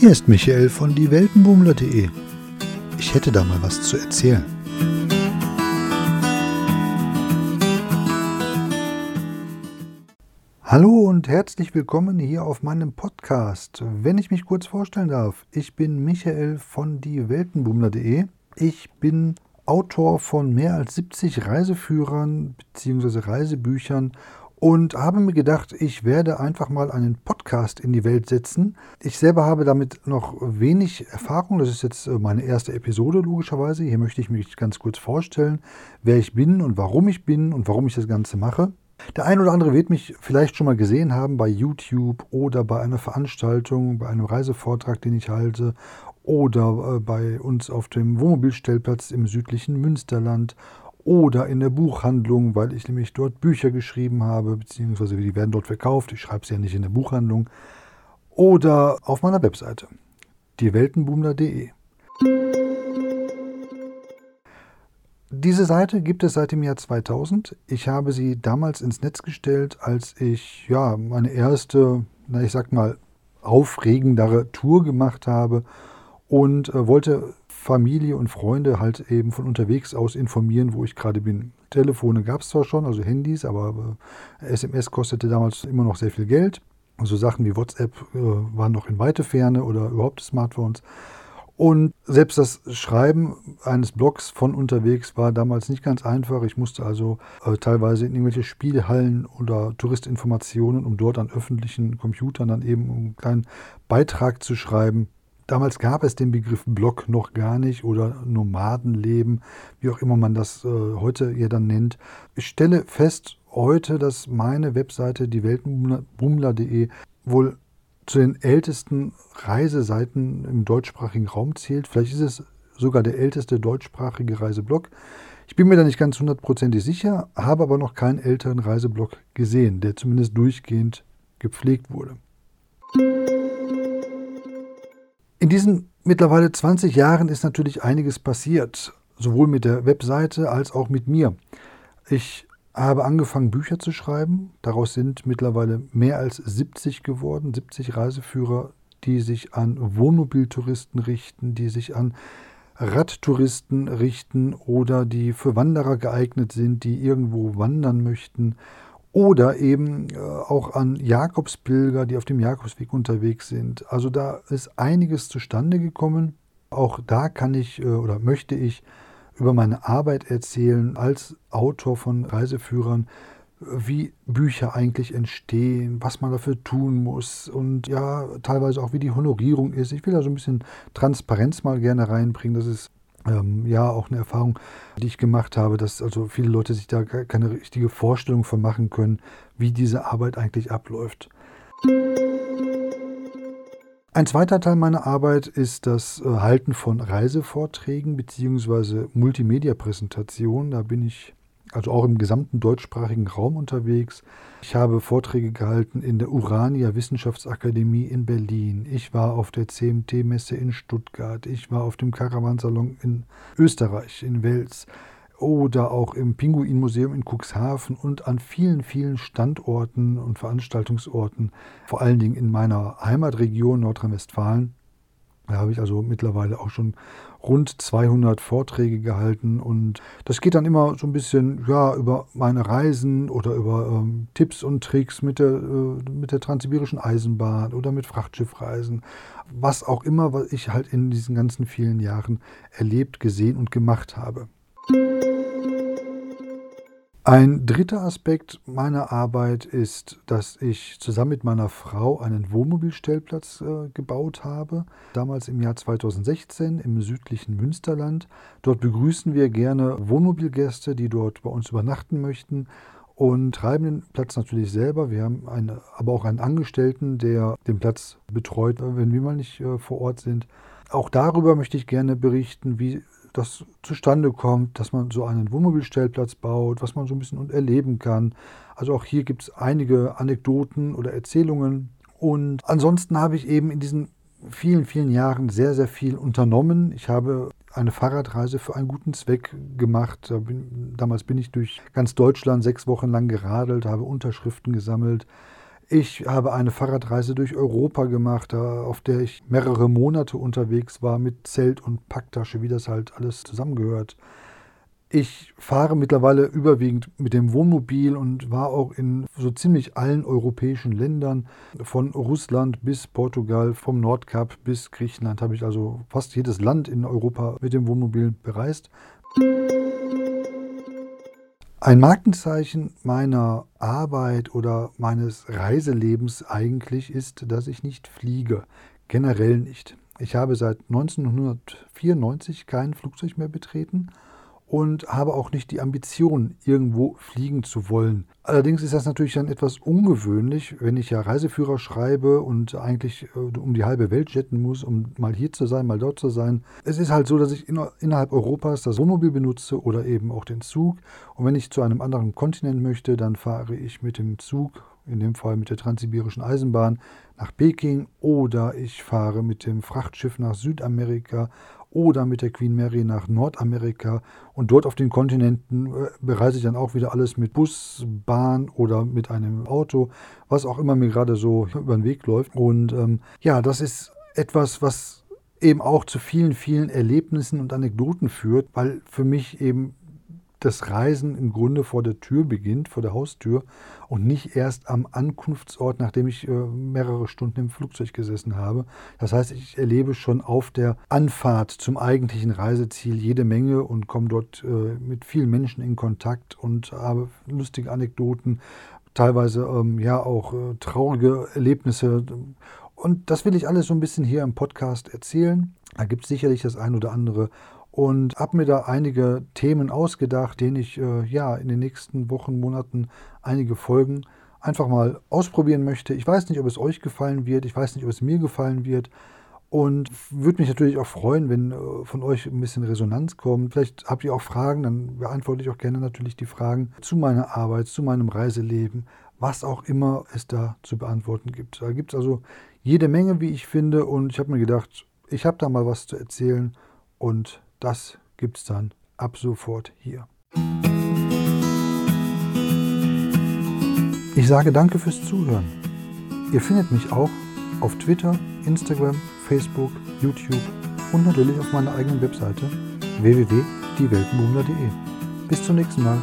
Hier ist Michael von dieweltenbummler.de. Ich hätte da mal was zu erzählen. Hallo und herzlich willkommen hier auf meinem Podcast. Wenn ich mich kurz vorstellen darf, ich bin Michael von dieweltenbummler.de. Ich bin Autor von mehr als 70 Reiseführern bzw. Reisebüchern und habe mir gedacht, ich werde einfach mal einen Podcast in die Welt setzen. Ich selber habe damit noch wenig Erfahrung. Das ist jetzt äh, meine erste Episode logischerweise. Hier möchte ich mich ganz kurz vorstellen, wer ich bin und warum ich bin und warum ich das Ganze mache. Der ein oder andere wird mich vielleicht schon mal gesehen haben bei YouTube oder bei einer Veranstaltung, bei einem Reisevortrag, den ich halte oder äh, bei uns auf dem Wohnmobilstellplatz im südlichen Münsterland oder in der Buchhandlung, weil ich nämlich dort Bücher geschrieben habe, beziehungsweise die werden dort verkauft. Ich schreibe sie ja nicht in der Buchhandlung. Oder auf meiner Webseite, dieweltenboomler.de. Diese Seite gibt es seit dem Jahr 2000. Ich habe sie damals ins Netz gestellt, als ich ja meine erste, na ich sag mal, aufregendere Tour gemacht habe und äh, wollte Familie und Freunde halt eben von unterwegs aus informieren, wo ich gerade bin. Telefone gab es zwar schon, also Handys, aber äh, SMS kostete damals immer noch sehr viel Geld. Also Sachen wie WhatsApp äh, waren noch in weite Ferne oder überhaupt Smartphones. Und selbst das Schreiben eines Blogs von unterwegs war damals nicht ganz einfach. Ich musste also äh, teilweise in irgendwelche Spielhallen oder Touristinformationen, um dort an öffentlichen Computern dann eben einen kleinen Beitrag zu schreiben. Damals gab es den Begriff Blog noch gar nicht oder Nomadenleben, wie auch immer man das äh, heute ja dann nennt. Ich stelle fest heute, dass meine Webseite, die Weltenbummler.de, wohl zu den ältesten Reiseseiten im deutschsprachigen Raum zählt. Vielleicht ist es sogar der älteste deutschsprachige Reiseblog. Ich bin mir da nicht ganz hundertprozentig sicher, habe aber noch keinen älteren Reiseblog gesehen, der zumindest durchgehend gepflegt wurde. In diesen mittlerweile 20 Jahren ist natürlich einiges passiert, sowohl mit der Webseite als auch mit mir. Ich habe angefangen, Bücher zu schreiben. Daraus sind mittlerweile mehr als 70 geworden, 70 Reiseführer, die sich an Wohnmobiltouristen richten, die sich an Radtouristen richten oder die für Wanderer geeignet sind, die irgendwo wandern möchten oder eben äh, auch an Jakobspilger, die auf dem Jakobsweg unterwegs sind. Also da ist einiges zustande gekommen. Auch da kann ich äh, oder möchte ich über meine Arbeit erzählen als Autor von Reiseführern, wie Bücher eigentlich entstehen, was man dafür tun muss und ja, teilweise auch wie die Honorierung ist. Ich will da so ein bisschen Transparenz mal gerne reinbringen. Das ist ähm, ja auch eine Erfahrung, die ich gemacht habe, dass also viele Leute sich da keine richtige Vorstellung von machen können, wie diese Arbeit eigentlich abläuft. Ein zweiter Teil meiner Arbeit ist das äh, Halten von Reisevorträgen bzw. Multimedia-Präsentationen. Da bin ich also auch im gesamten deutschsprachigen Raum unterwegs. Ich habe Vorträge gehalten in der Urania Wissenschaftsakademie in Berlin. Ich war auf der CMT-Messe in Stuttgart. Ich war auf dem Caravansalon in Österreich, in Wels oder auch im Pinguinmuseum in Cuxhaven und an vielen, vielen Standorten und Veranstaltungsorten, vor allen Dingen in meiner Heimatregion Nordrhein-Westfalen. Da habe ich also mittlerweile auch schon rund 200 Vorträge gehalten und das geht dann immer so ein bisschen ja, über meine Reisen oder über ähm, Tipps und Tricks mit der, äh, mit der transsibirischen Eisenbahn oder mit Frachtschiffreisen. Was auch immer, was ich halt in diesen ganzen vielen Jahren erlebt, gesehen und gemacht habe. Ein dritter Aspekt meiner Arbeit ist, dass ich zusammen mit meiner Frau einen Wohnmobilstellplatz äh, gebaut habe, damals im Jahr 2016 im südlichen Münsterland. Dort begrüßen wir gerne Wohnmobilgäste, die dort bei uns übernachten möchten und treiben den Platz natürlich selber. Wir haben eine, aber auch einen Angestellten, der den Platz betreut, wenn wir mal nicht äh, vor Ort sind. Auch darüber möchte ich gerne berichten, wie das zustande kommt, dass man so einen Wohnmobilstellplatz baut, was man so ein bisschen erleben kann. Also auch hier gibt es einige Anekdoten oder Erzählungen. Und ansonsten habe ich eben in diesen vielen, vielen Jahren sehr, sehr viel unternommen. Ich habe eine Fahrradreise für einen guten Zweck gemacht. Damals bin ich durch ganz Deutschland sechs Wochen lang geradelt, habe Unterschriften gesammelt. Ich habe eine Fahrradreise durch Europa gemacht, auf der ich mehrere Monate unterwegs war mit Zelt und Packtasche, wie das halt alles zusammengehört. Ich fahre mittlerweile überwiegend mit dem Wohnmobil und war auch in so ziemlich allen europäischen Ländern, von Russland bis Portugal, vom Nordkap bis Griechenland habe ich also fast jedes Land in Europa mit dem Wohnmobil bereist. Ein Markenzeichen meiner Arbeit oder meines Reiselebens eigentlich ist, dass ich nicht fliege. Generell nicht. Ich habe seit 1994 kein Flugzeug mehr betreten und habe auch nicht die Ambition, irgendwo fliegen zu wollen. Allerdings ist das natürlich dann etwas ungewöhnlich, wenn ich ja Reiseführer schreibe und eigentlich äh, um die halbe Welt jetten muss, um mal hier zu sein, mal dort zu sein. Es ist halt so, dass ich in, innerhalb Europas das Wohnmobil benutze oder eben auch den Zug. Und wenn ich zu einem anderen Kontinent möchte, dann fahre ich mit dem Zug, in dem Fall mit der Transsibirischen Eisenbahn, nach Peking oder ich fahre mit dem Frachtschiff nach Südamerika oder mit der Queen Mary nach Nordamerika und dort auf den Kontinenten äh, bereise ich dann auch wieder alles mit Bus, Bahn oder mit einem Auto, was auch immer mir gerade so über den Weg läuft. Und ähm, ja, das ist etwas, was eben auch zu vielen, vielen Erlebnissen und Anekdoten führt, weil für mich eben das Reisen im Grunde vor der Tür beginnt, vor der Haustür und nicht erst am Ankunftsort, nachdem ich äh, mehrere Stunden im Flugzeug gesessen habe. Das heißt, ich erlebe schon auf der Anfahrt zum eigentlichen Reiseziel jede Menge und komme dort äh, mit vielen Menschen in Kontakt und habe lustige Anekdoten, teilweise ähm, ja auch äh, traurige Erlebnisse. Und das will ich alles so ein bisschen hier im Podcast erzählen. Da gibt es sicherlich das ein oder andere und habe mir da einige Themen ausgedacht, denen ich äh, ja in den nächsten Wochen, Monaten einige Folgen einfach mal ausprobieren möchte. Ich weiß nicht, ob es euch gefallen wird, ich weiß nicht, ob es mir gefallen wird und würde mich natürlich auch freuen, wenn äh, von euch ein bisschen Resonanz kommt. Vielleicht habt ihr auch Fragen, dann beantworte ich auch gerne natürlich die Fragen zu meiner Arbeit, zu meinem Reiseleben, was auch immer es da zu beantworten gibt. Da gibt es also jede Menge, wie ich finde und ich habe mir gedacht, ich habe da mal was zu erzählen und das gibt's dann ab sofort hier. Ich sage danke fürs Zuhören. Ihr findet mich auch auf Twitter, Instagram, Facebook, YouTube und natürlich auf meiner eigenen Webseite www.dieweltenbummler.de. Bis zum nächsten Mal.